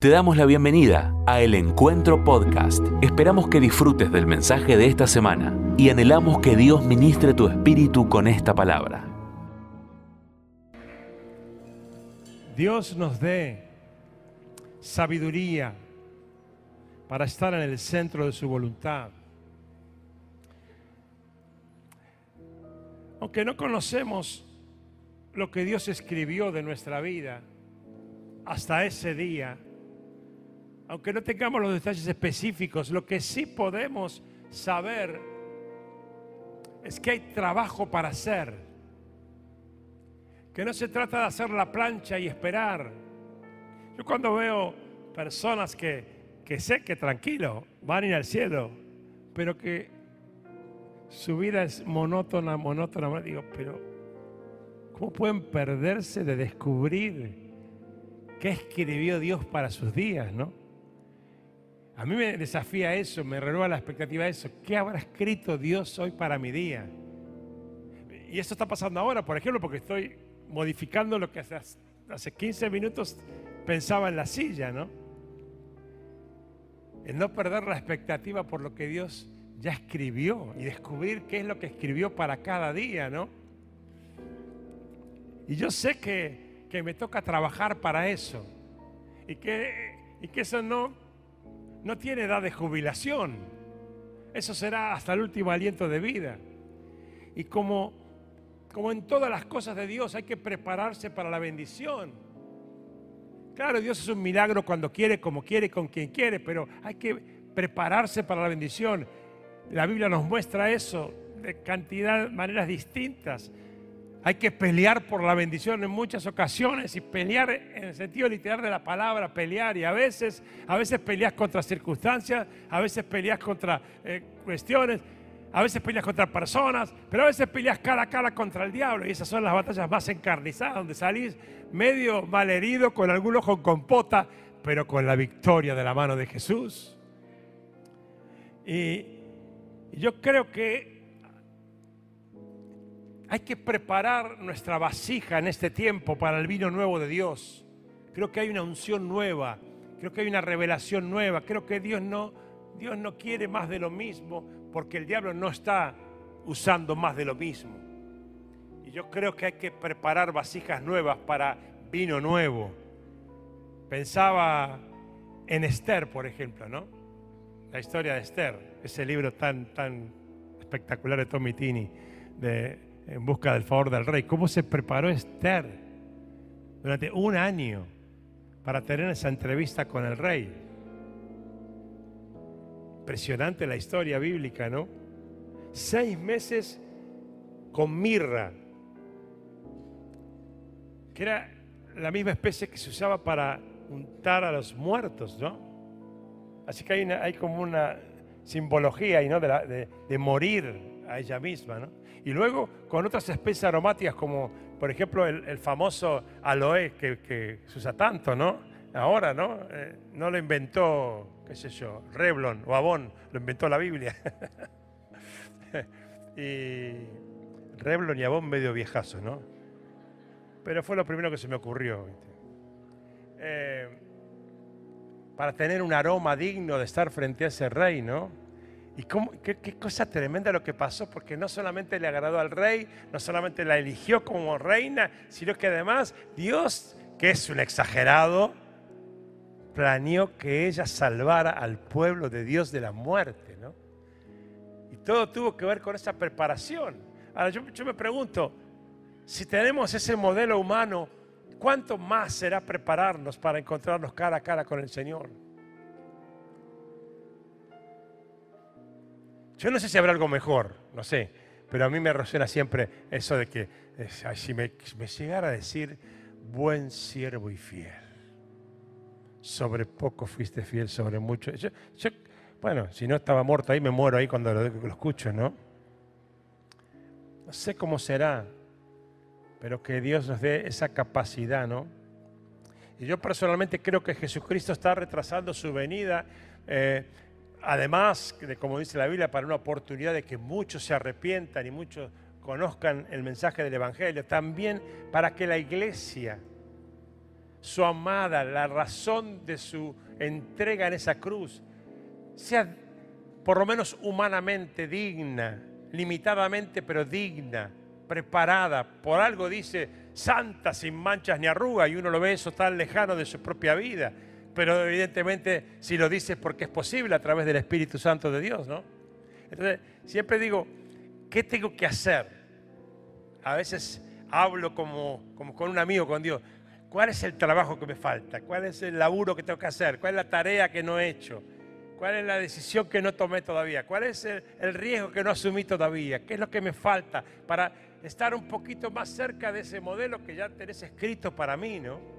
Te damos la bienvenida a El Encuentro Podcast. Esperamos que disfrutes del mensaje de esta semana y anhelamos que Dios ministre tu espíritu con esta palabra. Dios nos dé sabiduría para estar en el centro de su voluntad. Aunque no conocemos lo que Dios escribió de nuestra vida hasta ese día, aunque no tengamos los detalles específicos, lo que sí podemos saber es que hay trabajo para hacer. Que no se trata de hacer la plancha y esperar. Yo cuando veo personas que, que sé que tranquilo van a al cielo, pero que su vida es monótona, monótona, digo, pero ¿cómo pueden perderse de descubrir qué escribió Dios para sus días, no? A mí me desafía eso, me renueva la expectativa de eso. ¿Qué habrá escrito Dios hoy para mi día? Y esto está pasando ahora, por ejemplo, porque estoy modificando lo que hace, hace 15 minutos pensaba en la silla, ¿no? El no perder la expectativa por lo que Dios ya escribió y descubrir qué es lo que escribió para cada día, ¿no? Y yo sé que, que me toca trabajar para eso y que, y que eso no no tiene edad de jubilación. Eso será hasta el último aliento de vida. Y como, como en todas las cosas de Dios hay que prepararse para la bendición. Claro, Dios es un milagro cuando quiere, como quiere, con quien quiere, pero hay que prepararse para la bendición. La Biblia nos muestra eso de cantidad maneras distintas. Hay que pelear por la bendición en muchas ocasiones y pelear en el sentido literal de la palabra, pelear. Y a veces, a veces peleas contra circunstancias, a veces peleas contra eh, cuestiones, a veces peleas contra personas, pero a veces peleas cara a cara contra el diablo. Y esas son las batallas más encarnizadas, donde salís medio malherido, con algún ojo con pota, pero con la victoria de la mano de Jesús. y yo creo que hay que preparar nuestra vasija en este tiempo para el vino nuevo de Dios. Creo que hay una unción nueva, creo que hay una revelación nueva, creo que Dios no, Dios no quiere más de lo mismo porque el diablo no está usando más de lo mismo. Y yo creo que hay que preparar vasijas nuevas para vino nuevo. Pensaba en Esther, por ejemplo, ¿no? La historia de Esther, ese libro tan, tan espectacular de Tommy Tini, de en busca del favor del rey. ¿Cómo se preparó Esther durante un año para tener esa entrevista con el rey? Impresionante la historia bíblica, ¿no? Seis meses con mirra, que era la misma especie que se usaba para untar a los muertos, ¿no? Así que hay, como una simbología ¿no? de morir a ella misma, ¿no? Y luego con otras especies aromáticas como, por ejemplo, el, famoso aloe que, se usa tanto, ¿no? Ahora, ¿no? Eh, no lo inventó, qué sé yo, Revlon o Avon, lo inventó la Biblia. y Revlon y Avon medio viejazo, ¿no? Pero fue lo primero que se me ocurrió. Eh, para tener un aroma digno de estar frente a ese rey, ¿no? Y qué, cosa tremenda lo que pasó, porque no solamente le agradó al rey, no solamente la eligió como reina, sino que además Dios, que es un exagerado, planeó que ella salvara al pueblo de Dios de la muerte. ¿no? Y todo tuvo que ver con esa preparación. Ahora yo me pregunto, si tenemos ese modelo humano, ¿cuánto más será prepararnos para encontrarnos cara a cara con el Señor? Yo no sé si habrá algo mejor, no sé, pero a mí me resuena siempre eso de que si me, llegara a decir, buen siervo y fiel, sobre poco fuiste fiel, sobre mucho. bueno, si no estaba muerto ahí, me muero ahí cuando lo, lo escucho, ¿no? No sé cómo será, pero que Dios nos dé esa capacidad, ¿no? Y yo personalmente creo que Jesucristo está retrasando su venida. Eh, además de, como dice la Biblia, para una oportunidad de que muchos se arrepientan y muchos conozcan el mensaje del Evangelio, también para que la iglesia su amada, la razón de su entrega en esa cruz, sea por lo menos humanamente digna, limitadamente pero digna, preparada. Por algo dice santa, sin manchas ni arrugas, y uno lo ve eso tan lejano de su propia vida. Pero evidentemente si lo dice es porque es posible a través del Espíritu Santo de Dios, ¿no? Entonces, siempre digo, ¿qué tengo que hacer? A veces hablo como, como con un amigo, con Dios. ¿Cuál es el trabajo que me falta? ¿Cuál es el laburo que tengo que hacer? ¿Cuál es la tarea que no he hecho? ¿Cuál es la decisión que no tomé todavía? ¿Cuál es el, el, riesgo que no asumí todavía? ¿Qué es lo que me falta para estar un poquito más cerca de ese modelo que ya tenés escrito para mí, ¿no?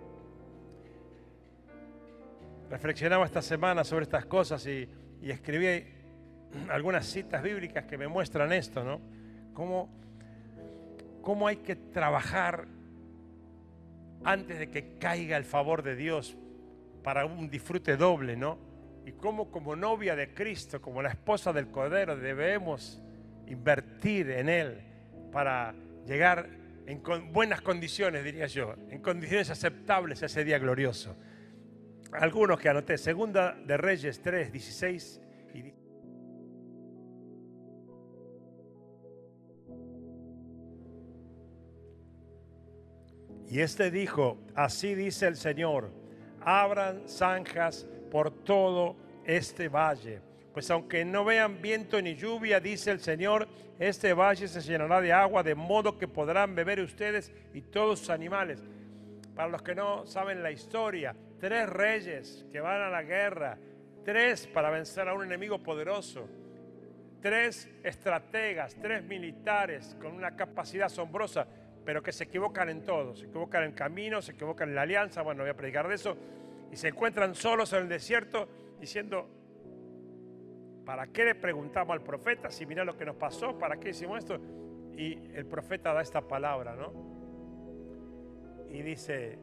Reflexionaba esta semana sobre estas cosas y, escribí algunas citas bíblicas que me muestran esto, ¿no? Cómo, cómo hay que trabajar antes de que caiga el favor de Dios para un disfrute doble, ¿no? Y cómo como novia de Cristo, como la esposa del Cordero, debemos invertir en Él para llegar en buenas condiciones, diría yo, en condiciones aceptables a ese día glorioso. Algunos que anoté, Segunda de Reyes 3, 16 y Y este dijo, así dice el Señor, abran zanjas por todo este valle. Pues aunque no vean viento ni lluvia, dice el Señor, este valle se llenará de agua, de modo que podrán beber ustedes y todos sus animales. Para los que no saben la historia, tres reyes que van a la guerra, tres para vencer a un enemigo poderoso, tres estrategas, tres militares con una capacidad asombrosa pero que se equivocan en todo, se equivocan en camino, se equivocan en la alianza, bueno, voy a predicar de eso, y se encuentran solos en el desierto diciendo, ¿para qué le preguntamos al profeta si mira lo que nos pasó? ¿Para qué hicimos esto? Y el profeta da esta palabra, ¿no? Y dice,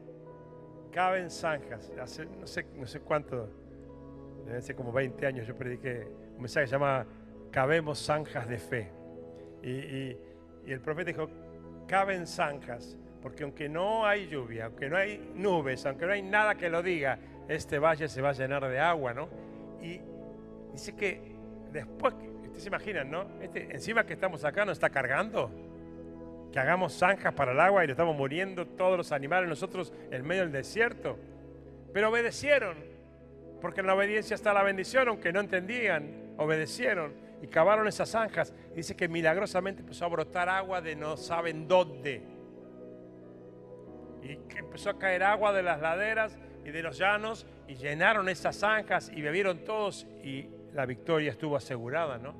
caben zanjas, hace no sé, no sé cuánto, hace como 20 años yo prediqué un mensaje que se llama Cabemos zanjas de fe. y el profeta dijo, caben zanjas, porque aunque no hay lluvia, aunque no hay nubes, aunque no hay nada que lo diga, este valle se va a llenar de agua, ¿no? Y dice que después, ustedes se imaginan, ¿no? Este, encima que estamos acá nos está cargando, que hagamos zanjas para el agua y le estamos muriendo todos los animales nosotros en medio del desierto. Pero obedecieron, porque en la obediencia está la bendición, aunque no entendían, obedecieron y cavaron esas zanjas. dice que milagrosamente empezó a brotar agua de no saben dónde. Y que empezó a caer agua de las laderas y de los llanos y llenaron esas zanjas y bebieron todos y la victoria estuvo asegurada, ¿no?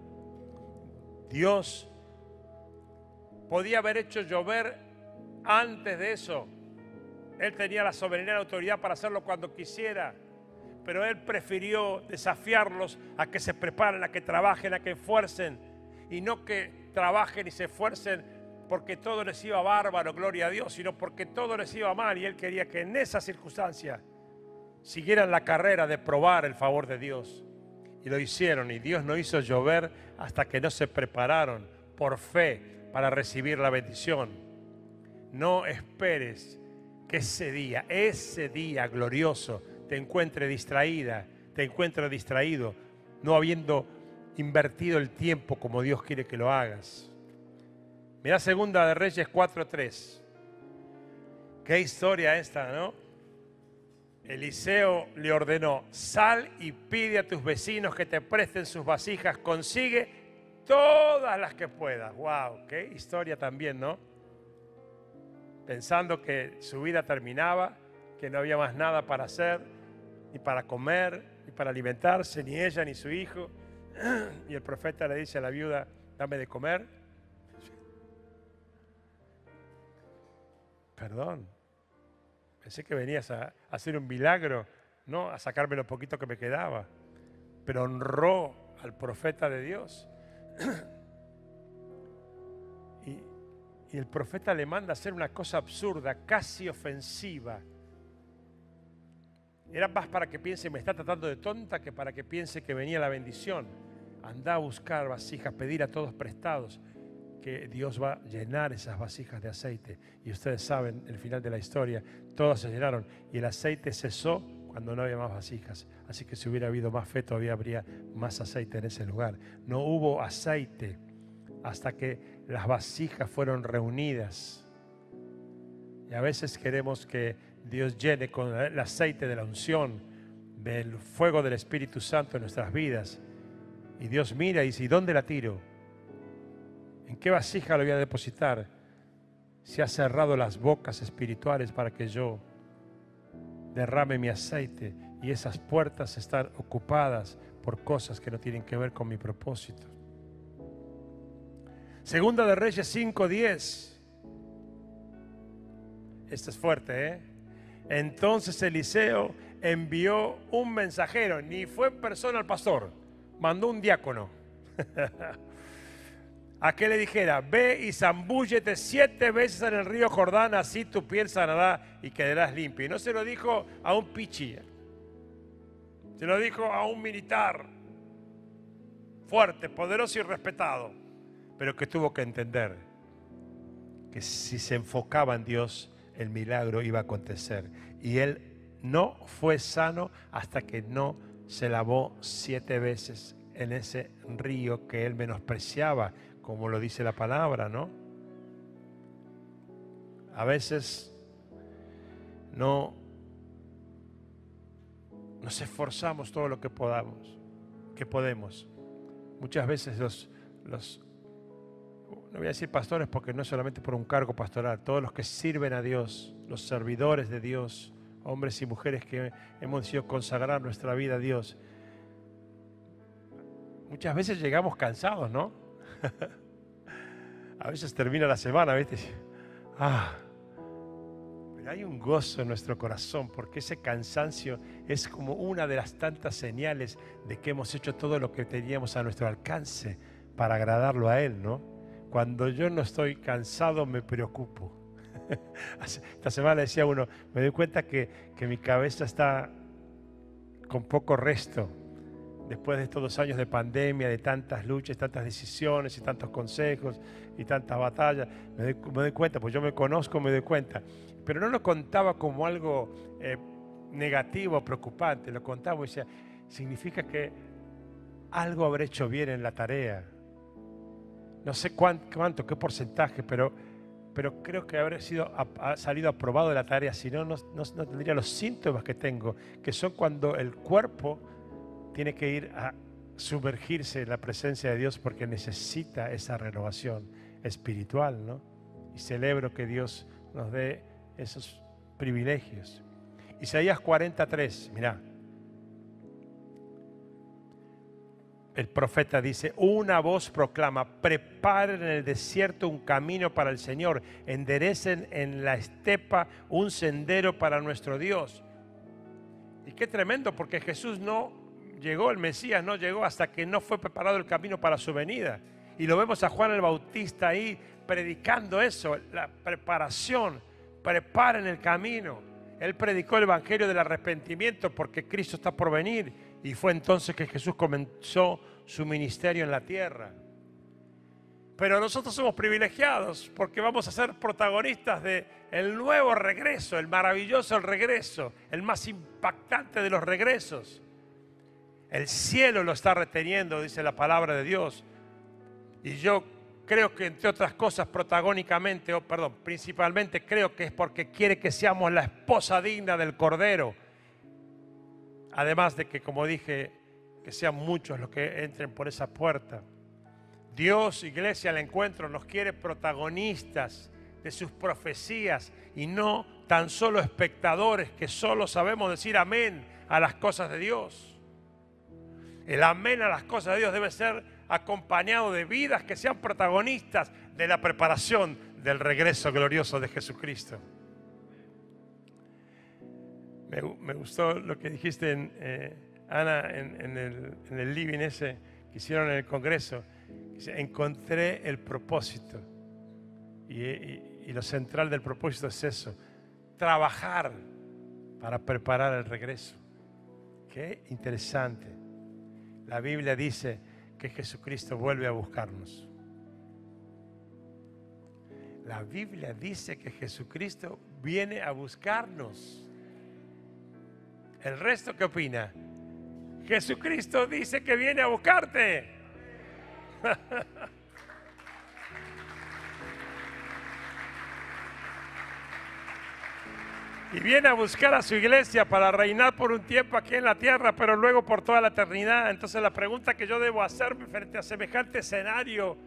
Dios podía haber hecho llover antes de eso. Él tenía la soberanía y la autoridad para hacerlo cuando quisiera pero él prefirió desafiarlos a que se preparen, a que trabajen, a que esfuercen, y no que trabajen y se esfuercen porque todo les iba bárbaro, gloria a Dios, sino porque todo les iba mal y él quería que en esa circunstancia siguieran la carrera de probar el favor de Dios. Y lo hicieron y Dios no hizo llover hasta que no se prepararon por fe para recibir la bendición. No esperes que ese día, ese día glorioso, te encuentre distraída, te encuentre distraído, no habiendo invertido el tiempo como Dios quiere que lo hagas. Mira segunda de Reyes 4:3. Qué historia esta, ¿no? Eliseo le ordenó, sal y pide a tus vecinos que te presten sus vasijas, consigue todas las que puedas. ¡Wow! Qué historia también, ¿no? Pensando que su vida terminaba, que no había más nada para hacer, ni para comer, ni para alimentarse, ni ella, ni su hijo. Y el profeta le dice a la viuda, dame de comer. Perdón, pensé que venías a, hacer un milagro, no a sacarme lo poquito que me quedaba, pero honró al profeta de Dios. Y, el profeta le manda hacer una cosa absurda, casi ofensiva era más para que piense, me está tratando de tonta, que para que piense que venía la bendición. Anda a buscar vasijas, pedir a todos prestados. que Dios va a llenar esas vasijas de aceite. Y ustedes saben, el final de la historia, todas se llenaron y el aceite cesó cuando no había más vasijas. Así que si hubiera habido más fe, todavía habría más aceite en ese lugar. No hubo aceite hasta que las vasijas fueron reunidas. Y a veces queremos que Dios llene con el aceite de la unción, del fuego del Espíritu Santo en nuestras vidas. Y Dios mira y dice, ¿y dónde la tiro? ¿En qué vasija la voy a depositar? Si ha cerrado las bocas espirituales para que yo derrame mi aceite y esas puertas están ocupadas por cosas que no tienen que ver con mi propósito. Segunda de Reyes 5:10. Esto es fuerte, ¿eh? Entonces Eliseo envió un mensajero, ni fue en persona al pastor, mandó un diácono. a que le dijera, ve y zambúllete siete veces en el río Jordán, así tu piel sanará y quedarás limpio. Y no se lo dijo a un pichi, se lo dijo a un militar fuerte, poderoso y respetado, pero que tuvo que entender que si se enfocaba en Dios, el milagro iba a acontecer. Y él no fue sano hasta que no se lavó siete veces en ese río que él menospreciaba, como lo dice la palabra, ¿no? A veces no nos esforzamos todo lo que podamos, que podemos. Muchas veces los, los no voy a decir pastores porque no es solamente por un cargo pastoral, todos los que sirven a Dios, los servidores de Dios, hombres y mujeres que hemos decidido consagrar nuestra vida a Dios, muchas veces llegamos cansados, ¿no? a veces termina la semana, ¿viste? Ah, pero hay un gozo en nuestro corazón porque ese cansancio es como una de las tantas señales de que hemos hecho todo lo que teníamos a nuestro alcance para agradarlo a Él, ¿no? Cuando yo no estoy cansado me preocupo. Esta semana decía uno, me doy cuenta que, que mi cabeza está con poco resto después de estos dos años de pandemia, de tantas luchas, tantas decisiones y tantos consejos y tantas batallas, me doy, cuenta, pues yo me conozco, me doy cuenta. Pero no lo contaba como algo eh, negativo, preocupante, lo contaba y decía, significa que algo habré hecho bien en la tarea. No sé cuánto, qué porcentaje, pero, pero creo que habré sido, salido aprobado de la tarea, si no, no, no tendría los síntomas que tengo, que son cuando el cuerpo tiene que ir a sumergirse en la presencia de Dios porque necesita esa renovación espiritual, ¿no? Y celebro que Dios nos dé esos privilegios. Isaías 43, mira. El profeta dice, una voz proclama, preparen en el desierto un camino para el Señor, enderecen en la estepa un sendero para nuestro Dios. Y qué tremendo, porque Jesús no llegó el Mesías, no llegó hasta que no fue preparado el camino para su venida. Y lo vemos a Juan el Bautista ahí predicando eso, la preparación, preparen el camino. Él predicó el Evangelio del arrepentimiento porque Cristo está por venir y fue entonces que Jesús comenzó su ministerio en la tierra. Pero nosotros somos privilegiados porque vamos a ser protagonistas de nuevo regreso, el maravilloso regreso, el más impactante de los regresos. El cielo lo está reteniendo, dice la palabra de Dios. Y yo creo que entre otras cosas, protagónicamente, o perdón, principalmente creo que es porque quiere que seamos la esposa digna del Cordero. Además de que, como dije, que sean muchos los que entren por esa puerta. Dios, iglesia, al encuentro nos quiere protagonistas de sus profecías y no tan solo espectadores que solo sabemos decir amén a las cosas de Dios. El amén a las cosas de Dios debe ser acompañado de vidas que sean protagonistas de la preparación del regreso glorioso de Jesucristo. Me, gustó lo que dijiste, en, eh, Ana, en, el, living ese que hicieron en el Congreso. Encontré el propósito. y lo central del propósito es eso, trabajar para preparar el regreso. Qué interesante. La Biblia dice que Jesucristo vuelve a buscarnos. La Biblia dice que Jesucristo viene a buscarnos. ¿El resto qué opina? Jesucristo dice que viene a buscarte. y viene a buscar a su iglesia para reinar por un tiempo aquí en la tierra, pero luego por toda la eternidad. Entonces la pregunta que yo debo hacerme frente a semejante escenario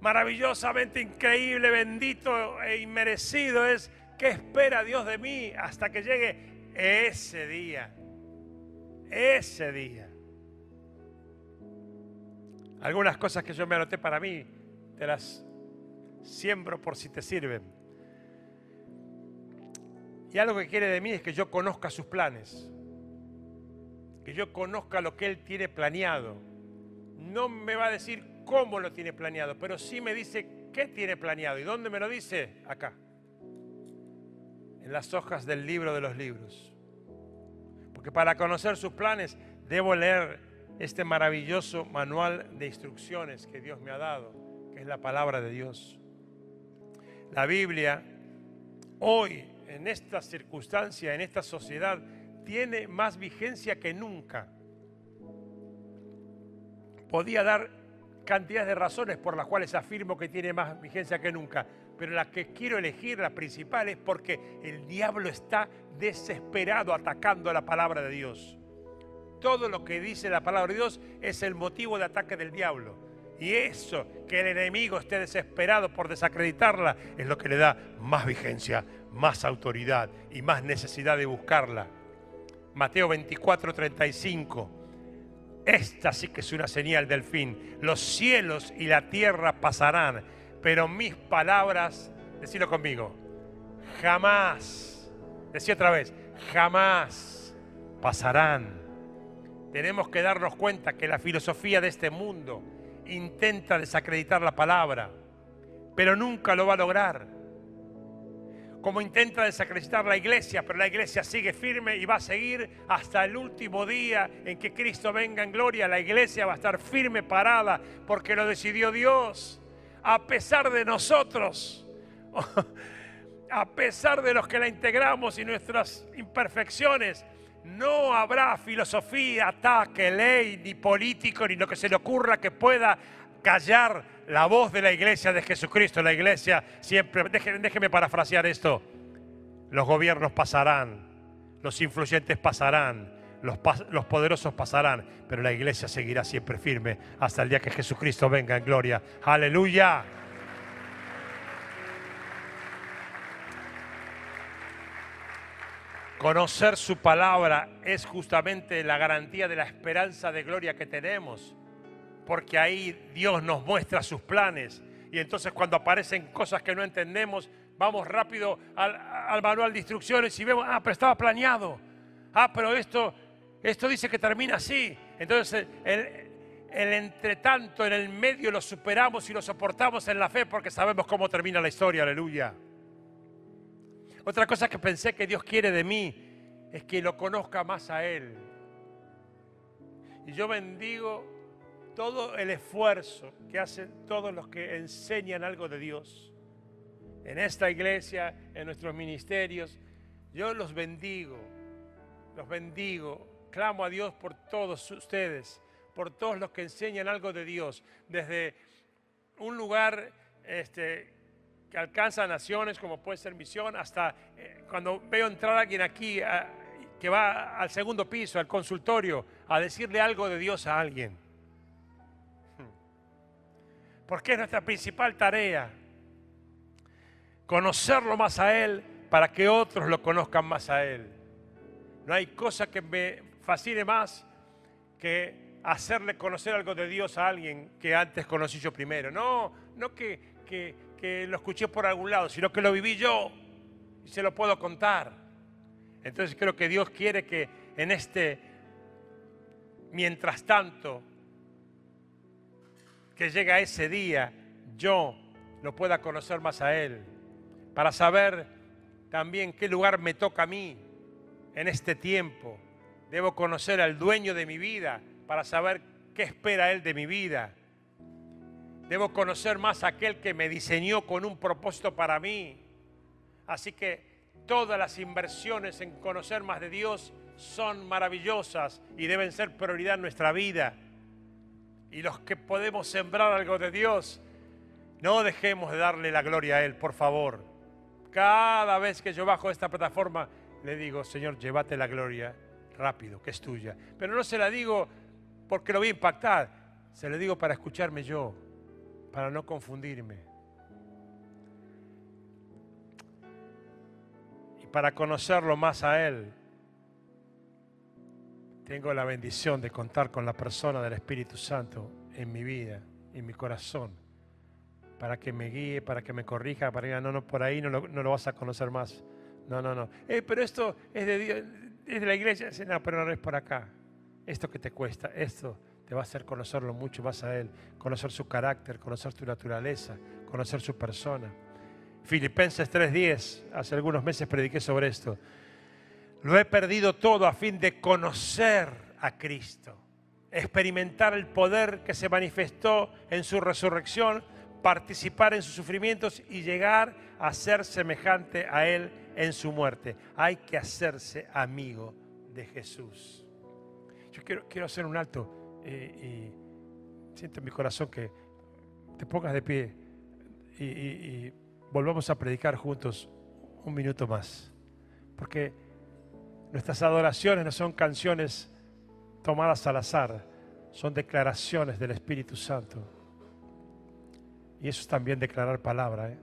maravillosamente increíble, bendito e inmerecido es, ¿qué espera Dios de mí hasta que llegue ese día? Ese día. Algunas cosas que yo me anoté para mí, te las siembro por si te sirven. Y algo que quiere de mí es que yo conozca sus planes, que yo conozca lo que Él tiene planeado. No me va a decir cómo lo tiene planeado, pero sí me dice qué tiene planeado. ¿Y dónde me lo dice? Acá, en las hojas del libro de los libros. Porque para conocer sus planes debo leer este maravilloso manual de instrucciones que Dios me ha dado, que es la palabra de Dios. La Biblia hoy en esta circunstancia, en esta sociedad, tiene más vigencia que nunca. Podía dar cantidad de razones por las cuales afirmo que tiene más vigencia que nunca, pero la que quiero elegir, la principal, es porque el diablo está desesperado atacando la palabra de Dios. Todo lo que dice la palabra de Dios es el motivo de ataque del diablo. Y eso, que el enemigo esté desesperado por desacreditarla, es lo que le da más vigencia, más autoridad y más necesidad de buscarla. Mateo 24, 35. Esta sí que es una señal del fin. Los cielos y la tierra pasarán, pero mis palabras, decilo conmigo, jamás, decía otra vez, jamás pasarán. Tenemos que darnos cuenta que la filosofía de este mundo intenta desacreditar la palabra, pero nunca lo va a lograr como intenta desacreditar la iglesia, pero la iglesia sigue firme y va a seguir hasta el último día en que Cristo venga en gloria. La iglesia va a estar firme, parada, porque lo decidió Dios, a pesar de nosotros, a pesar de los que la integramos y nuestras imperfecciones. No habrá filosofía, ataque, ley, ni político, ni lo que se le ocurra que pueda callar la voz de la iglesia de Jesucristo. La iglesia siempre, déjeme, parafrasear esto, los gobiernos pasarán, los influyentes pasarán, los, los, poderosos pasarán, pero la iglesia seguirá siempre firme hasta el día que Jesucristo venga en gloria. Aleluya. Conocer su palabra es justamente la garantía de la esperanza de gloria que tenemos porque ahí Dios nos muestra sus planes. Y entonces cuando aparecen cosas que no entendemos, vamos rápido al, manual de instrucciones y vemos, ah, pero estaba planeado. Ah, pero esto, esto dice que termina así. Entonces el, el entretanto, en el medio lo superamos y lo soportamos en la fe porque sabemos cómo termina la historia, aleluya. Otra cosa que pensé que Dios quiere de mí es que lo conozca más a Él. Y yo bendigo todo el esfuerzo que hacen todos los que enseñan algo de Dios. En esta iglesia, en nuestros ministerios, yo los bendigo, los bendigo, clamo a Dios por todos ustedes, por todos los que enseñan algo de Dios, desde un lugar este, que alcanza naciones como puede ser misión, hasta eh, cuando veo entrar a alguien aquí que va al segundo piso, al consultorio, a decirle algo de Dios a alguien porque es nuestra principal tarea. Conocerlo más a Él para que otros lo conozcan más a Él. No hay cosa que me fascine más que hacerle conocer algo de Dios a alguien que antes conocí yo primero. No, no que, que lo escuché por algún lado, sino que lo viví yo y se lo puedo contar. Entonces creo que Dios quiere que en este, mientras tanto, que llega ese día, yo lo pueda conocer más a Él, para saber también qué lugar me toca a mí en este tiempo. Debo conocer al dueño de mi vida para saber qué espera Él de mi vida. Debo conocer más a aquel que me diseñó con un propósito para mí. Así que todas las inversiones en conocer más de Dios son maravillosas y deben ser prioridad en nuestra vida. Y los que podemos sembrar algo de Dios, no dejemos de darle la gloria a Él, por favor. Cada vez que yo bajo esta plataforma, le digo, Señor, llévate la gloria rápido, que es tuya. Pero no se la digo porque lo voy a impactar, se lo digo para escucharme yo, para no confundirme. Y para conocerlo más a Él, tengo la bendición de contar con la persona del Espíritu Santo en mi vida, en mi corazón, para que me guíe, para que me corrija, para que diga, no, no, por ahí no lo, no lo vas a conocer más. No, no, no. Eh, pero esto es de Dios, es de la iglesia. No, pero no es por acá. Esto que te cuesta, esto te va a hacer conocerlo mucho más a Él, conocer su carácter, conocer tu naturaleza, conocer su persona. Filipenses 3:10, hace algunos meses prediqué sobre esto. Lo he perdido todo a fin de conocer a Cristo, experimentar el poder que se manifestó en su resurrección, participar en sus sufrimientos y llegar a ser semejante a Él en su muerte. Hay que hacerse amigo de Jesús. Yo quiero, quiero hacer un alto eh, y siento en mi corazón que te pongas de pie y, y volvamos a predicar juntos un minuto más. Porque nuestras adoraciones no son canciones tomadas al azar, son declaraciones del Espíritu Santo. Y eso es también declarar palabra. ¿eh?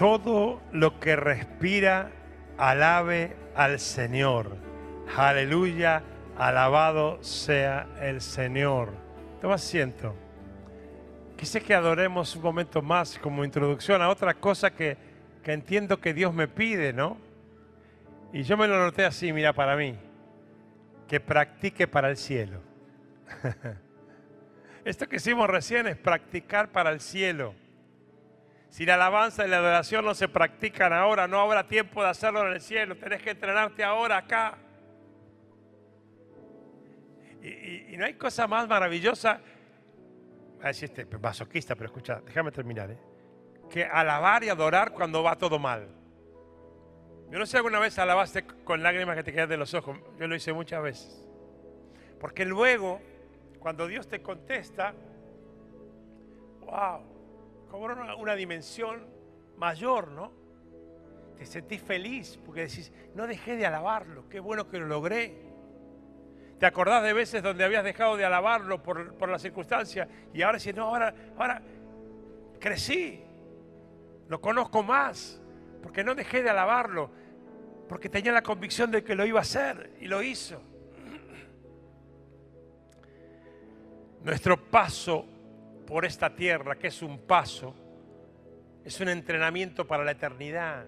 Todo lo que respira alabe al Señor. Aleluya, alabado sea el Señor. Toma asiento. Quise que adoremos un momento más como introducción a otra cosa que, que entiendo que Dios me pide, ¿no? Y yo me lo noté así, mira, para mí, que practique para el cielo. Esto que hicimos recién es practicar para el cielo. Si la alabanza y la adoración no se practican ahora, no habrá tiempo de hacerlo en el cielo. Tenés que entrenarte ahora acá. Y, no hay cosa más maravillosa, va este masoquista, pero escucha, déjame terminar, ¿eh? que alabar y adorar cuando va todo mal. Yo no sé alguna vez alabaste con lágrimas que te quedan de los ojos. Yo lo hice muchas veces. Porque luego, cuando Dios te contesta, wow, cobra una, dimensión mayor, ¿no? Te sentís feliz porque decís, no dejé de alabarlo, qué bueno que lo logré. Te acordás de veces donde habías dejado de alabarlo por, por la circunstancia y ahora dices, no, ahora, ahora crecí, lo conozco más, porque no dejé de alabarlo, porque tenía la convicción de que lo iba a hacer y lo hizo. Nuestro paso por esta tierra, que es un paso, es un entrenamiento para la eternidad.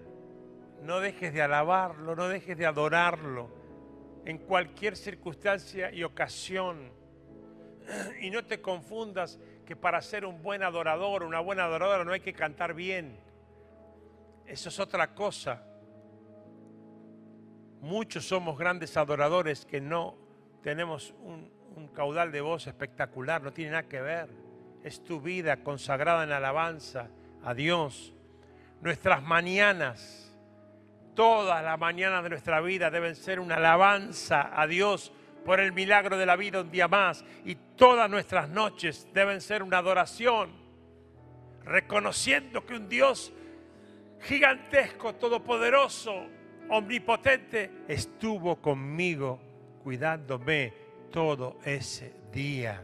No dejes de alabarlo, no dejes de adorarlo en cualquier circunstancia y ocasión. Y no te confundas que para ser un buen adorador, una buena adoradora, no hay que cantar bien. Eso es otra cosa. Muchos somos grandes adoradores que no tenemos un, un caudal de voz espectacular, no tiene nada que ver. Es tu vida consagrada en alabanza a Dios. Nuestras mañanas, todas las mañanas de nuestra vida deben ser una alabanza a Dios por el milagro de la vida un día más. Y todas nuestras noches deben ser una adoración, reconociendo que un Dios gigantesco, todopoderoso, omnipotente, estuvo conmigo cuidándome todo ese día.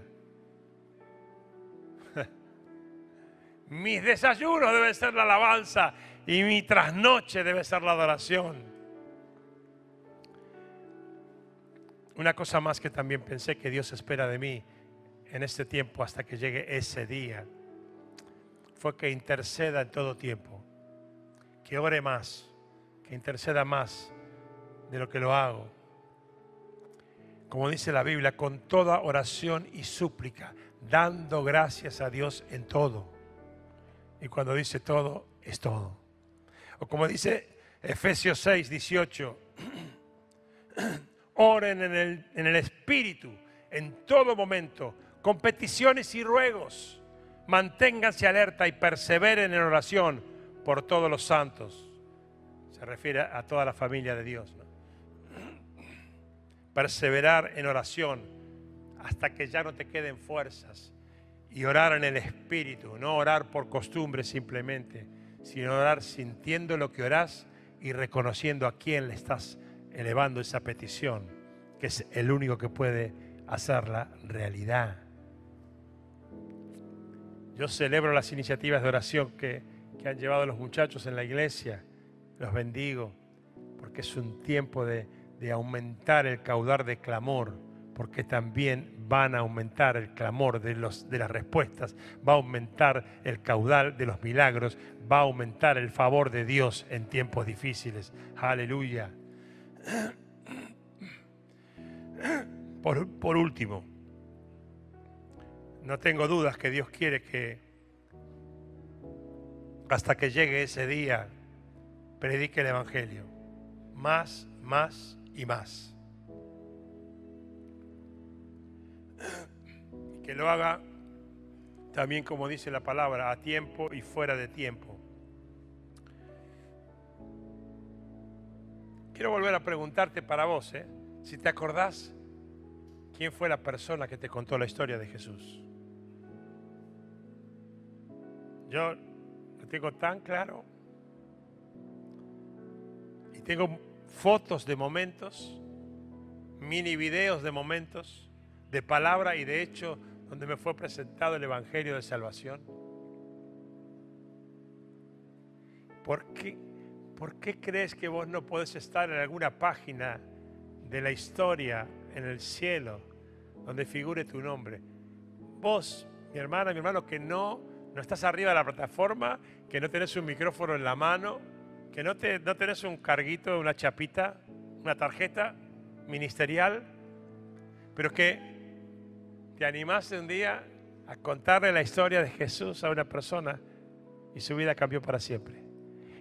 Mis desayunos deben ser la alabanza y mi trasnoche debe ser la adoración. Una cosa más que también pensé que Dios espera de mí en este tiempo hasta que llegue ese día fue que interceda en todo tiempo, que ore más, que interceda más de lo que lo hago. Como dice la Biblia, con toda oración y súplica, dando gracias a Dios en todo. Y cuando dice todo, es todo. O como dice Efesios 6, 18, oren en el, en el Espíritu en todo momento, con peticiones y ruegos. Manténganse alerta y perseveren en oración por todos los santos. Se refiere a toda la familia de Dios. Perseverar en oración hasta que ya no te queden fuerzas. Y orar en el Espíritu, no orar por costumbre simplemente, sino orar sintiendo lo que orás y reconociendo a quién le estás elevando esa petición, que es el único que puede hacerla realidad. Yo celebro las iniciativas de oración que, que han llevado los muchachos en la iglesia, los bendigo, porque es un tiempo de, de aumentar el caudal de clamor, porque también van a aumentar el clamor de, los, de las respuestas, va a aumentar el caudal de los milagros, va a aumentar el favor de Dios en tiempos difíciles. Aleluya. Por, por último, no tengo dudas que Dios quiere que hasta que llegue ese día predique el Evangelio. Más, más y más. Que lo haga también como dice la palabra, a tiempo y fuera de tiempo. Quiero volver a preguntarte para vos, ¿eh? si te acordás, ¿quién fue la persona que te contó la historia de Jesús? Yo lo tengo tan claro y tengo fotos de momentos, mini videos de momentos, de palabra y de hecho donde me fue presentado el Evangelio de Salvación. ¿por qué, ¿por qué crees que vos no podés estar en alguna página de la historia en el cielo donde figure tu nombre? Vos, mi hermana, mi hermano, que no, no estás arriba de la plataforma, que no tenés un micrófono en la mano, que no, te, no tenés un carguito, una chapita, una tarjeta ministerial, pero que te animaste un día a contarle la historia de Jesús a una persona y su vida cambió para siempre.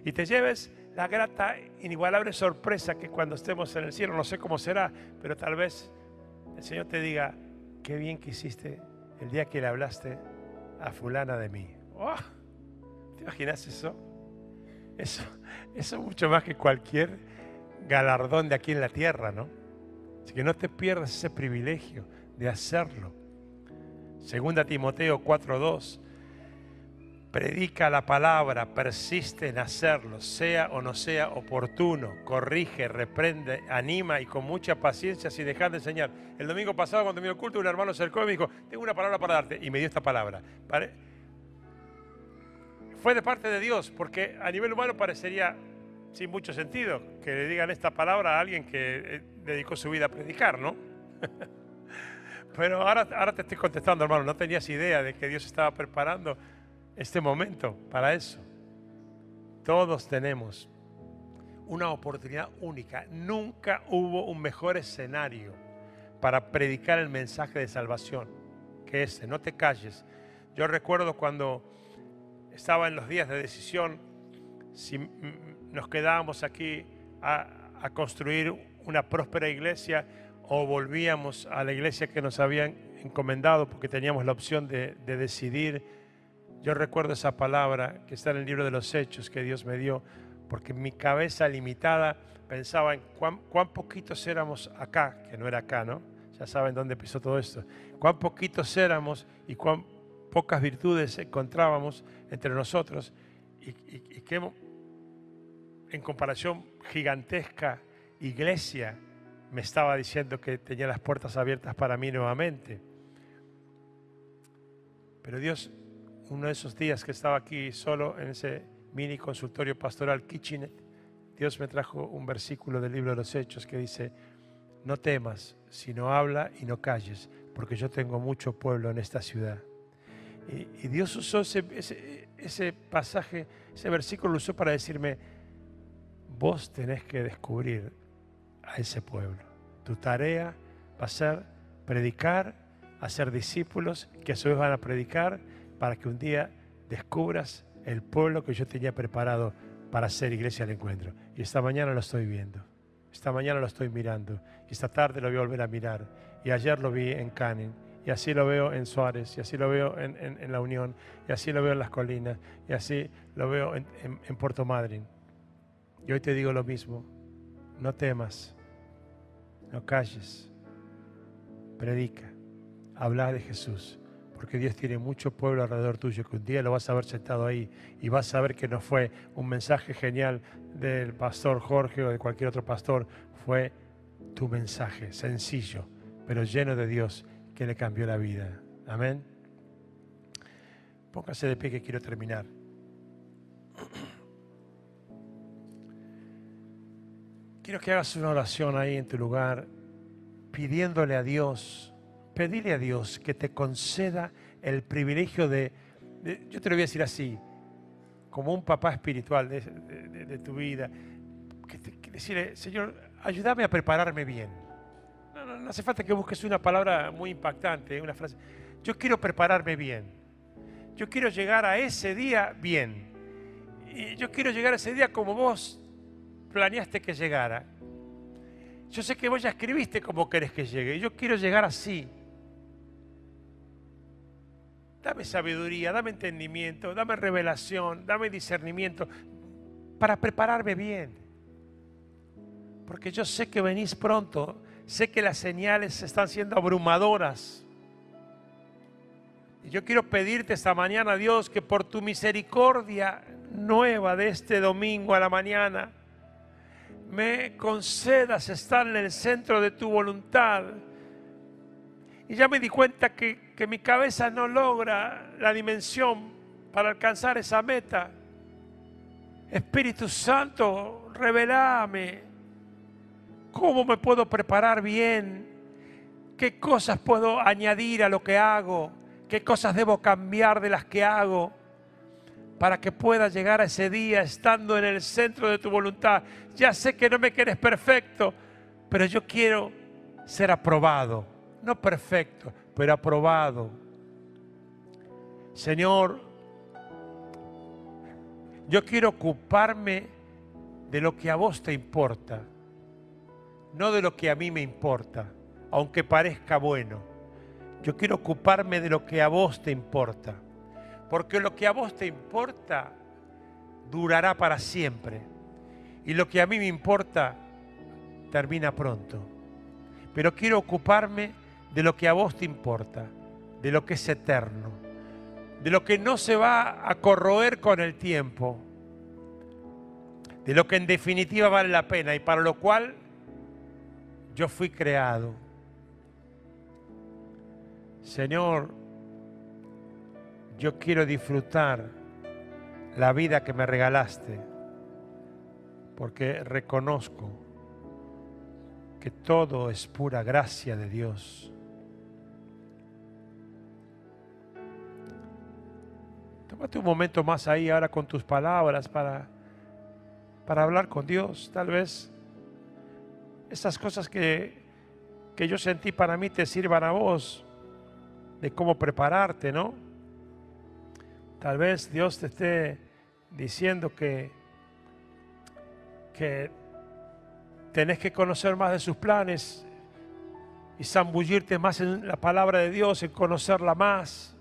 Y te lleves la grata, inigualable sorpresa que cuando estemos en el cielo, no sé cómo será, pero tal vez el Señor te diga, qué bien que hiciste el día que le hablaste a fulana de mí. ¡Oh! ¿Te imaginas eso? Eso, eso es mucho más que cualquier galardón de aquí en la tierra, ¿no? Así que no te pierdas ese privilegio de hacerlo. Segunda Timoteo 4:2. Predica la palabra, persiste en hacerlo, sea o no sea oportuno, corrige, reprende, anima y con mucha paciencia sin dejar de enseñar. El domingo pasado cuando me oculto un hermano se acercó y me dijo, tengo una palabra para darte y me dio esta palabra. Fue de parte de Dios porque a nivel humano parecería sin mucho sentido que le digan esta palabra a alguien que eh, dedicó su vida a predicar, ¿no? Pero ahora, ahora te estoy contestando, hermano. No tenías idea de que Dios estaba preparando este momento para eso. Todos tenemos una oportunidad única. Nunca hubo un mejor escenario para predicar el mensaje de salvación que ese. No te calles. Yo recuerdo cuando estaba en los días de decisión si nos quedábamos aquí a construir una próspera iglesia o volvíamos a la iglesia que nos habían encomendado porque teníamos la opción de, de decidir. Yo recuerdo esa palabra que está en el libro de los Hechos que Dios me dio, porque mi cabeza limitada pensaba en cuán, cuán poquitos éramos acá, que no era acá, ¿no? Ya saben dónde empezó todo esto. Cuán poquitos éramos y cuán pocas virtudes encontrábamos entre nosotros y, y, y qué en comparación gigantesca iglesia me estaba diciendo que tenía las puertas abiertas para mí nuevamente. Pero Dios, uno de esos días que estaba aquí solo en ese mini consultorio pastoral Kitchenet, Dios me trajo un versículo del libro de los Hechos que dice, no temas, sino habla y no calles, porque yo tengo mucho pueblo en esta ciudad. Y, Dios usó ese, ese, ese pasaje, ese versículo lo usó para decirme, vos tenés que descubrir a ese pueblo. Tu tarea va a ser predicar, hacer discípulos que a su vez van a predicar para que un día descubras el pueblo que yo tenía preparado para hacer iglesia al encuentro. Y esta mañana lo estoy viendo. Esta mañana lo estoy mirando. Y esta tarde lo voy a volver a mirar. Y ayer lo vi en Canning. Y así lo veo en Suárez. Y así lo veo en, La Unión. Y así lo veo en Las Colinas. Y así lo veo en- en Puerto Madryn. Y hoy te digo lo mismo. No temas. No calles. Predica. Habla de Jesús. Porque Dios tiene mucho pueblo alrededor tuyo que un día lo vas a ver sentado ahí y vas a ver que no fue un mensaje genial del pastor Jorge o de cualquier otro pastor. Fue tu mensaje, sencillo, pero lleno de Dios que le cambió la vida. Amén. Póngase de pie que quiero terminar. Quiero que hagas una oración ahí en tu lugar, pidiéndole a Dios, pedirle a Dios que te conceda el privilegio de, yo te lo voy a decir así, como un papá espiritual de, tu vida, que, decirle, Señor, ayúdame a prepararme bien. No, no hace falta que busques una palabra muy impactante, una frase. Yo quiero prepararme bien. Yo quiero llegar a ese día bien. Y yo quiero llegar a ese día como vos planeaste que llegara. Yo sé que vos ya escribiste cómo querés que llegue. Yo quiero llegar así. Dame sabiduría, dame entendimiento, dame revelación, dame discernimiento para prepararme bien. Porque yo sé que venís pronto, sé que las señales están siendo abrumadoras. Y yo quiero pedirte esta mañana, Dios, que por tu misericordia nueva de este domingo a la mañana, me concedas estar en el centro de tu voluntad. Y ya me di cuenta que, que mi cabeza no logra la dimensión para alcanzar esa meta. Espíritu Santo, revelame cómo me puedo preparar bien, qué cosas puedo añadir a lo que hago, qué cosas debo cambiar de las que hago para que pueda llegar a ese día estando en el centro de tu voluntad. Ya sé que no me quieres perfecto, pero yo quiero ser aprobado, no perfecto, pero aprobado. Señor, yo quiero ocuparme de lo que a vos te importa, no de lo que a mí me importa, aunque parezca bueno. Yo quiero ocuparme de lo que a vos te importa, porque lo que a vos te importa durará para siempre y lo que a mí me importa termina pronto. Pero quiero ocuparme de lo que a vos te importa, de lo que es eterno, de lo que no se va a corroer con el tiempo, de lo que en definitiva vale la pena y para lo cual yo fui creado. Señor, yo quiero disfrutar la vida que me regalaste, porque reconozco que todo es pura gracia de Dios. Tómate un momento más ahí ahora con tus palabras para, para hablar con Dios. Tal vez esas cosas que, que yo sentí para mí te sirvan a vos de cómo prepararte, ¿no? Tal vez Dios te esté diciendo que, que tenés que conocer más de sus planes y zambullirte más en la palabra de Dios, en conocerla más.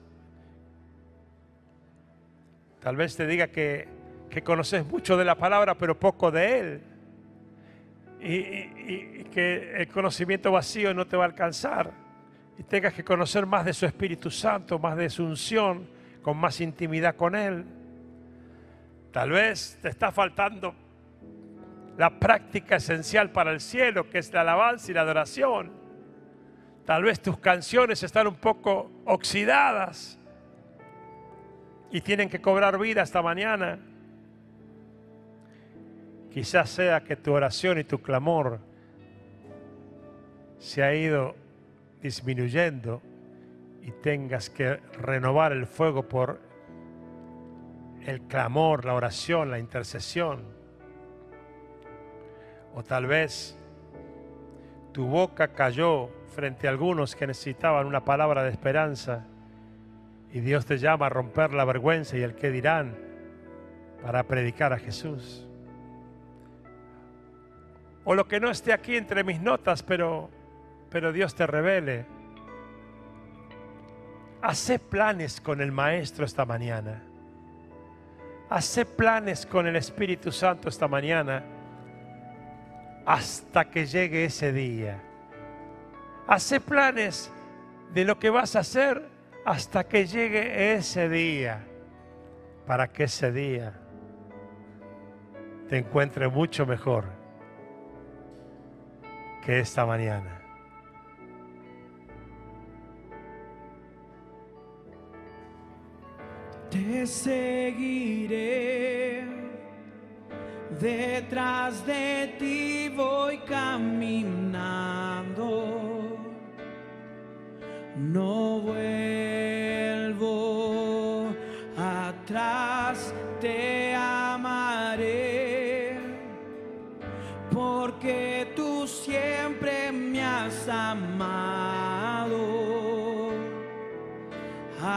Tal vez te diga que, que conoces mucho de la palabra, pero poco de Él. Y, y- y que el conocimiento vacío no te va a alcanzar. Y tengas que conocer más de su Espíritu Santo, más de su unción, con más intimidad con Él. Tal vez te está faltando la práctica esencial para el cielo, que es la alabanza y la adoración. Tal vez tus canciones están un poco oxidadas y tienen que cobrar vida esta mañana. Quizás sea que tu oración y tu clamor se ha ido disminuyendo y tengas que renovar el fuego por el clamor, la oración, la intercesión. O tal vez tu boca cayó frente a algunos que necesitaban una palabra de esperanza y Dios te llama a romper la vergüenza y el que dirán para predicar a Jesús. O lo que no esté aquí entre mis notas, pero, pero Dios te revele. Hacé planes con el Maestro esta mañana. Hacé planes con el Espíritu Santo esta mañana hasta que llegue ese día. Hacé planes de lo que vas a hacer hasta que llegue ese día. Para que ese día te encuentre mucho mejor que esta mañana. Te seguiré, detrás de ti voy caminando, no vuelvo atrás, te amaré, porque tú siempre me has amado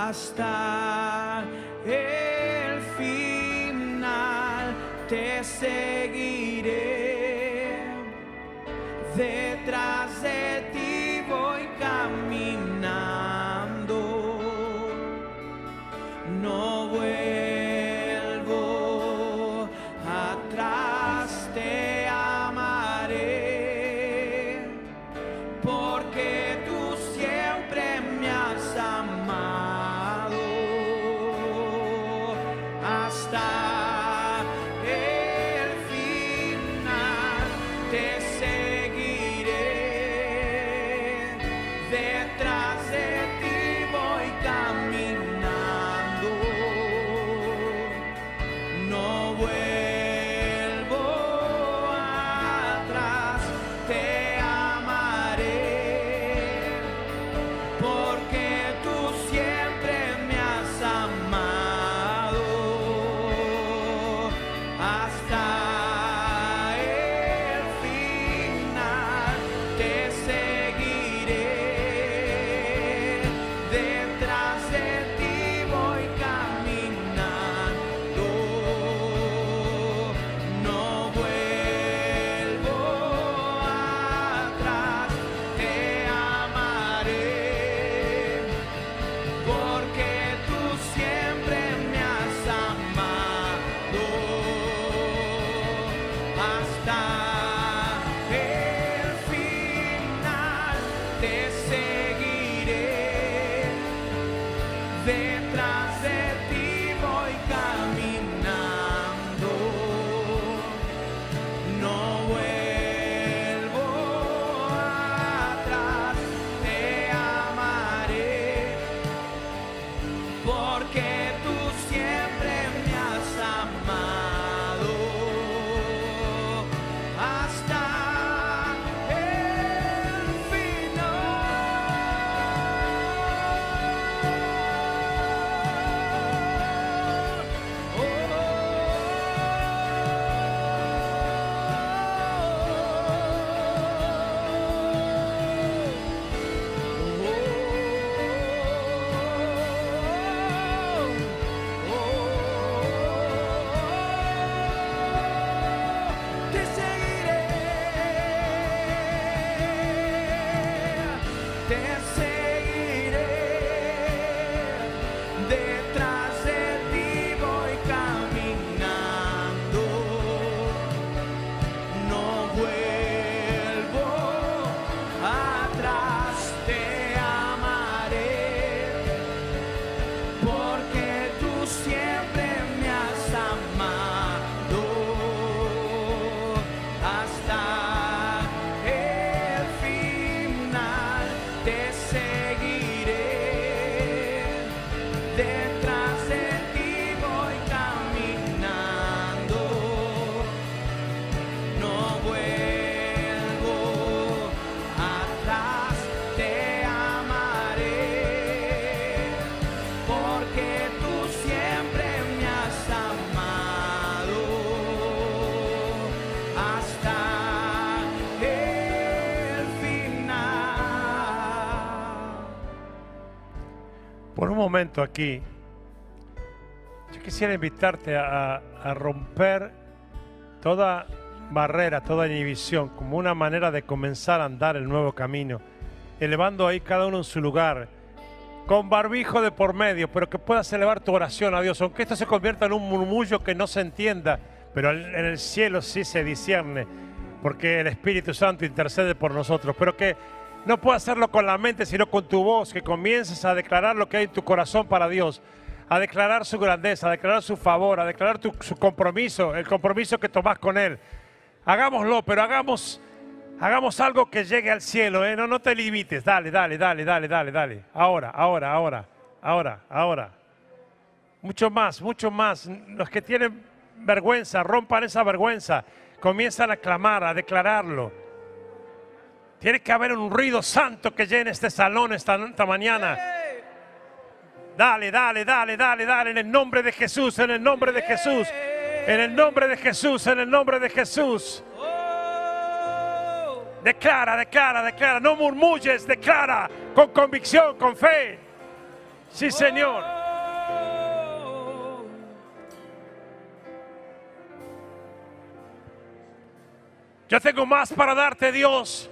hasta el final te seguiré. Detrás de momento aquí, yo quisiera invitarte a, romper toda barrera, toda inhibición, como una manera de comenzar a andar el nuevo camino, elevando ahí cada uno en su lugar, con barbijo de por medio, pero que puedas elevar tu oración a Dios, aunque esto se convierta en un murmullo que no se entienda, pero en el cielo sí se discierne, porque el Espíritu Santo intercede por nosotros, pero que no puedas hacerlo con la mente, sino con tu voz, que comiences a declarar lo que hay en tu corazón para Dios, a declarar su grandeza, a declarar su favor, a declarar tu- su compromiso, el compromiso que tomás con Él. Hagámoslo, pero hagamos, hagamos algo que llegue al cielo, ¿eh? no, no te limites, dale, dale, dale, dale, dale, dale. Ahora, ahora, ahora, ahora, ahora. Mucho más, mucho más. Los que tienen vergüenza, rompan esa vergüenza, comienzan a clamar, a declararlo. Tiene que haber un ruido santo que llene este salón esta, mañana. Dale, dale, dale, dale, dale, en el nombre de Jesús, en el nombre de Jesús, en el nombre de Jesús, en el nombre de Jesús. Declara, declara, declara, no murmulles, declara con convicción, con fe. Sí, Señor. Yo tengo más para darte, Dios.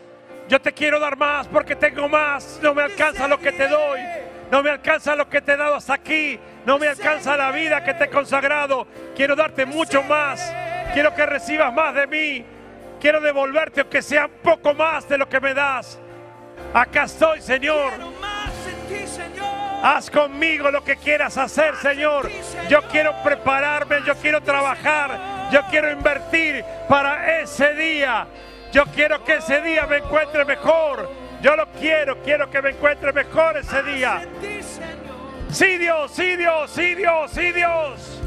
Yo te quiero dar más porque tengo más. No me alcanza lo que te doy. No me alcanza lo que te he dado hasta aquí. No me alcanza la vida que te he consagrado. Quiero darte mucho más. Quiero que recibas más de mí. Quiero devolverte aunque sea un poco más de lo que me das. Acá estoy, Señor. Haz conmigo lo que quieras hacer, Señor. Yo quiero prepararme, yo quiero trabajar, yo quiero invertir para ese día. Yo quiero que ese día me encuentre mejor. Yo lo quiero, quiero que me encuentre mejor ese día. Sí, Dios, sí, Dios, sí, Dios, sí, Dios.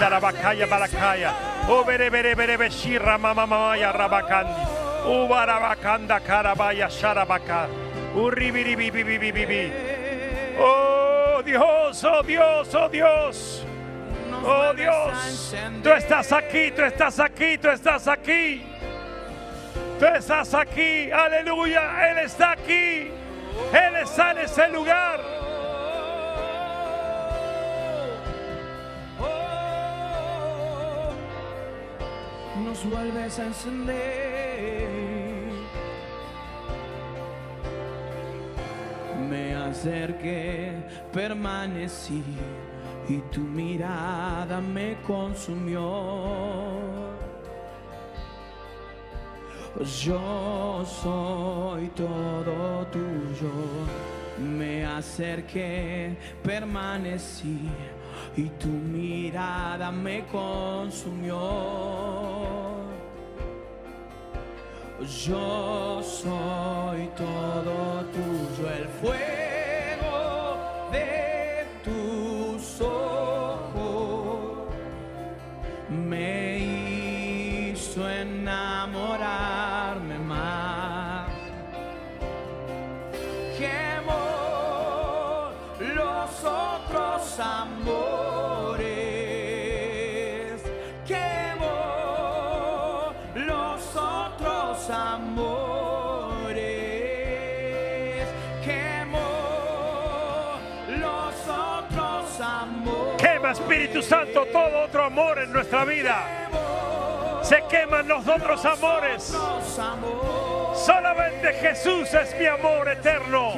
Rabakaya barakaya. O bere bere beshira mama mamaya rabakandi. Ubarabakanda karabaya sharabaka. Uribiribibibibibi. Oh Dios, oh Dios, oh Dios. Oh Dios, tú estás aquí, tú estás aquí, tú estás aquí. Tú estás aquí, aleluya, Él está aquí. Él está en ese lugar. Nos vuelves a encender. Me acerqué, permanecí y tu mirada me consumió. Yo soy todo tuyo. Me acerqué, permanecí y tu mirada me consumió. Yo soy todo tuyo, el fuego de amores. Quemo los otros amores. Quemo los otros amores. Quema Espíritu Santo todo otro amor en nuestra vida. Se queman los otros amores. Otros amores. Solamente Jesús es mi amor eterno.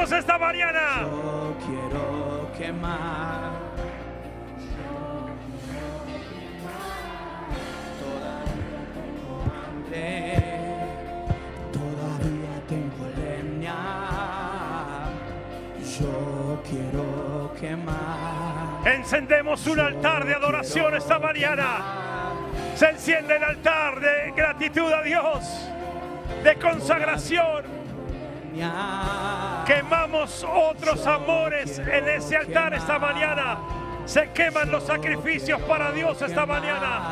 Esta mañana? Yo quiero quemar. Todavía tengo hambre. Todavía tengo leña. Yo quiero quemar. Encendemos un altar de adoración esta mañana. Se enciende el altar de gratitud a Dios, de consagración. Quemamos otros amores en ese altar esta mañana. Se queman los sacrificios para Dios esta mañana.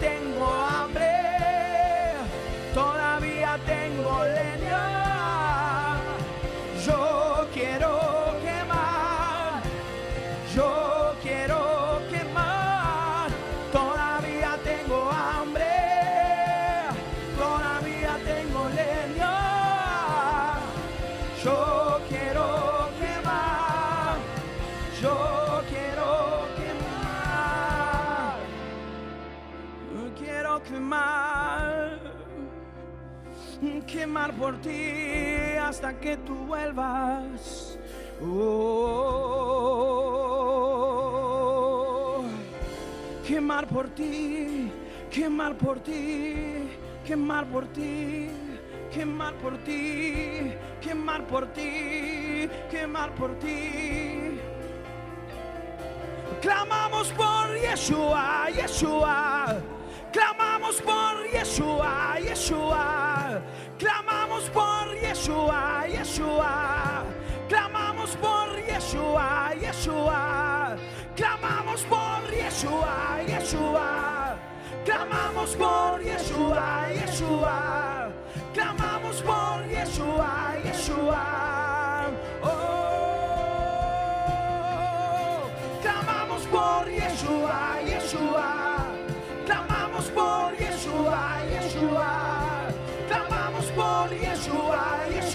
电话。Hasta que tú vuelvas. Oh, quemar por ti, quemar por ti, quemar por ti, quemar por ti, quemar por ti, quemar por ti. Clamamos por Yeshua, Yeshua. Clamamos por Yeshua, Yeshua. Clamamos por Yeshua, Yeshua. Clamamos por Yeshua, Yeshua. Clamamos por Yeshua, Yeshua. Clamamos por Yeshua, Yeshua. Clamamos por Yeshua, Yeshua. Oh, clamamos por Yeshua, Yeshua. Clamamos por Yeshua. Clamamos por Yeshua, Yeshua.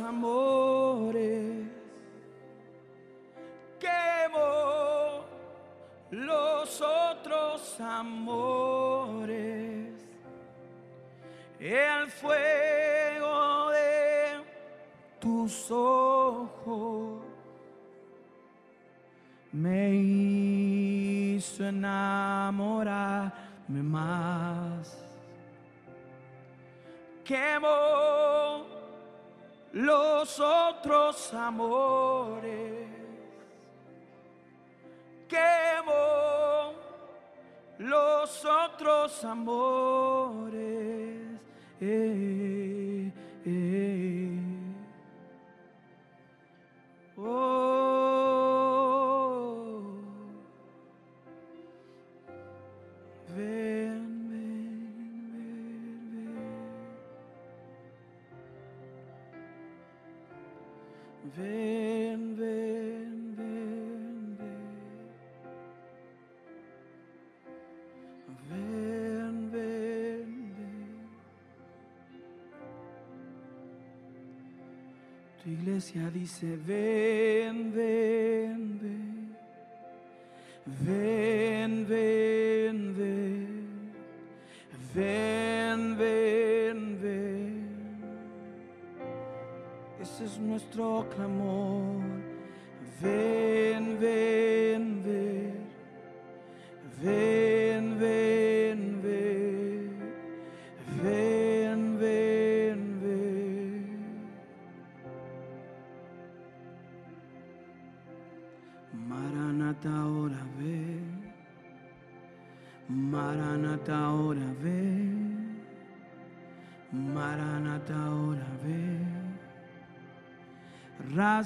Amores. Quemo los otros amores. El fuego de tus ojos me hizo enamorarme más. Quemo los otros amores. Quemo los otros amores. Eh, iglesia dice,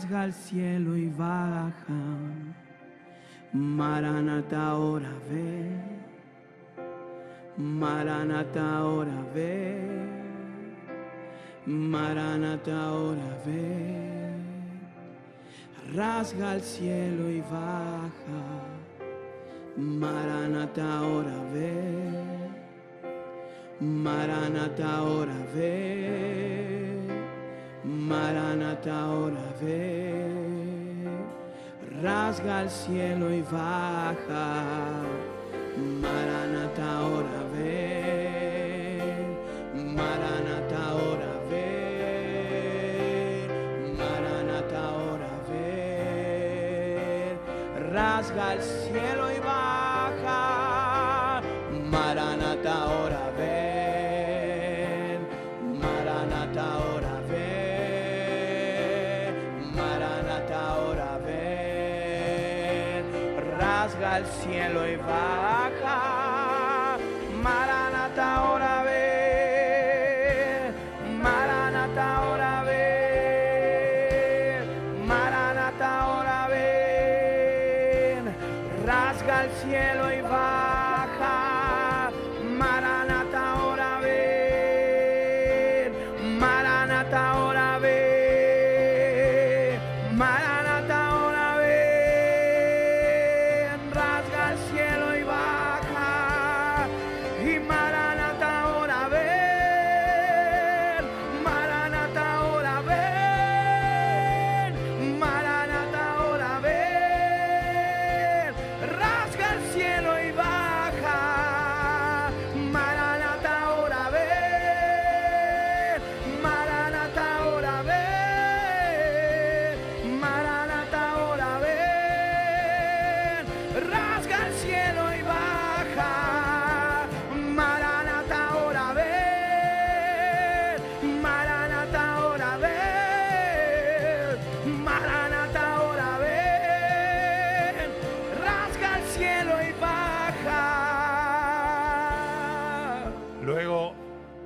Rasga el cielo y baja. Maranata ahora ven. Maranata ahora ven. Maranata ahora ven. Rasga el cielo y baja. Maranata ahora ven. Maranata ahora ven. Maranata ahora ven. Rasga el cielo y baja. Maranata ahora ven. Maranata ahora ven. Maranata ahora ven. Rasga el cielo y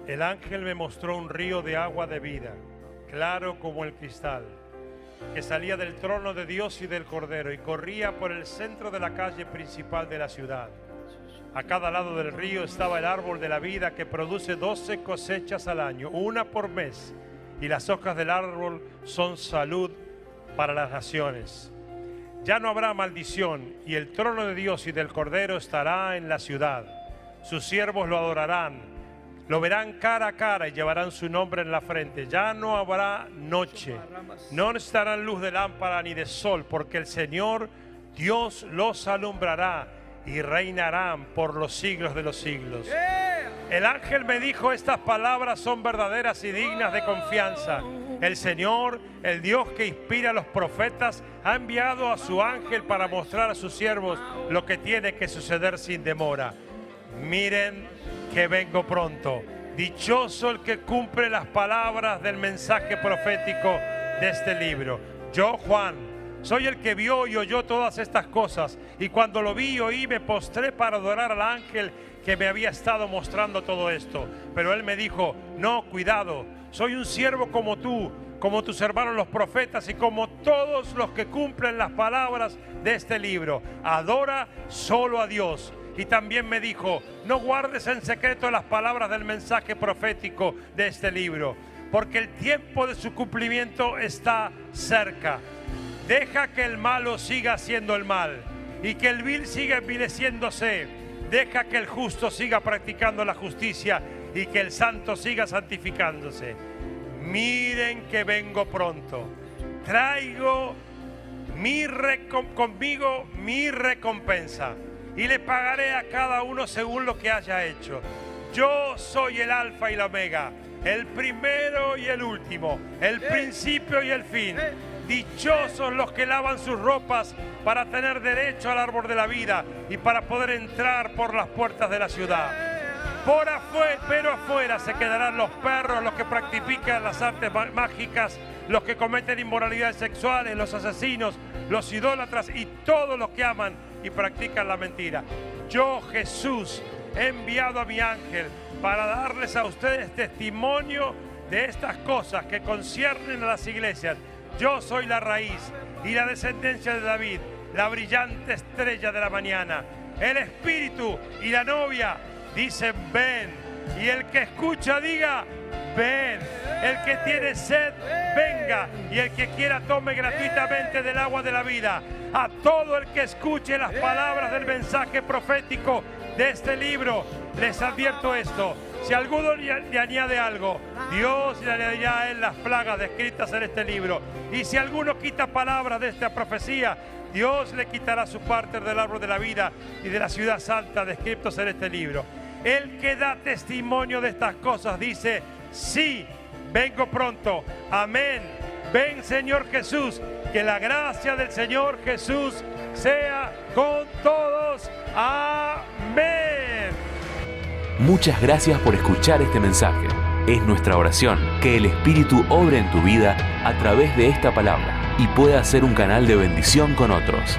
el ángel me mostró un río de agua de vida, claro como el cristal, que salía del trono de Dios y del Cordero y corría por el centro de la calle principal de la ciudad. A cada lado del río estaba el árbol de la vida que produce doce cosechas al año, una por mes, y las hojas del árbol son salud para las naciones. Ya no habrá maldición, y el trono de Dios y del Cordero estará en la ciudad. Sus siervos lo adorarán, lo verán cara a cara y llevarán su nombre en la frente. Ya no habrá noche, no necesitarán luz de lámpara ni de sol, porque el Señor Dios los alumbrará y reinarán por los siglos de los siglos. El ángel me dijo, estas palabras son verdaderas y dignas de confianza. El Señor, el Dios que inspira a los profetas, ha enviado a su ángel para mostrar a sus siervos lo que tiene que suceder sin demora. Miren que vengo pronto. Dichoso el que cumple las palabras del mensaje profético de este libro. Yo, Juan, soy el que vio y oyó todas estas cosas. Y cuando lo vi y oí, me postré para adorar al ángel que me había estado mostrando todo esto. Pero él me dijo, no, cuidado, soy un siervo como tú, como tus hermanos los profetas y como todos los que cumplen las palabras de este libro. Adora solo a Dios. Y también me dijo, no guardes en secreto las palabras del mensaje profético de este libro, porque el tiempo de su cumplimiento está cerca. Deja que el malo siga haciendo el mal y que el vil siga envileciéndose. Deja que el justo siga practicando la justicia y que el santo siga santificándose. Miren que vengo pronto. Traigo mi conmigo mi recompensa y le pagaré a cada uno según lo que haya hecho. Yo soy el alfa y la omega, el primero y el último, el principio y el fin. Dichosos los que lavan sus ropas para tener derecho al árbol de la vida y para poder entrar por las puertas de la ciudad. Por afuera, pero afuera se quedarán los perros, los que practican las artes mágicas, los que cometen inmoralidades sexuales, los asesinos, los idólatras y todos los que aman y practican la mentira. Yo, Jesús, he enviado a mi ángel para darles a ustedes testimonio de estas cosas que conciernen a las iglesias. Yo soy la raíz y la descendencia de David, la brillante estrella de la mañana. El Espíritu y la novia dicen ven. Y el que escucha diga ven. El que tiene sed, venga. Y el que quiera tome gratuitamente del agua de la vida. A todo el que escuche las palabras del mensaje profético de este libro, les advierto esto. Si alguno le añade algo, Dios le añadirá a él las plagas descritas en este libro. Y si alguno quita palabras de esta profecía, Dios le quitará su parte del árbol de la vida y de la ciudad santa descritos en este libro. El que da testimonio de estas cosas dice, sí, vengo pronto. Amén. Ven Señor Jesús, que la gracia del Señor Jesús sea con todos. Amén. Muchas gracias por escuchar este mensaje. Es nuestra oración que el Espíritu obre en tu vida a través de esta palabra y pueda ser un canal de bendición con otros.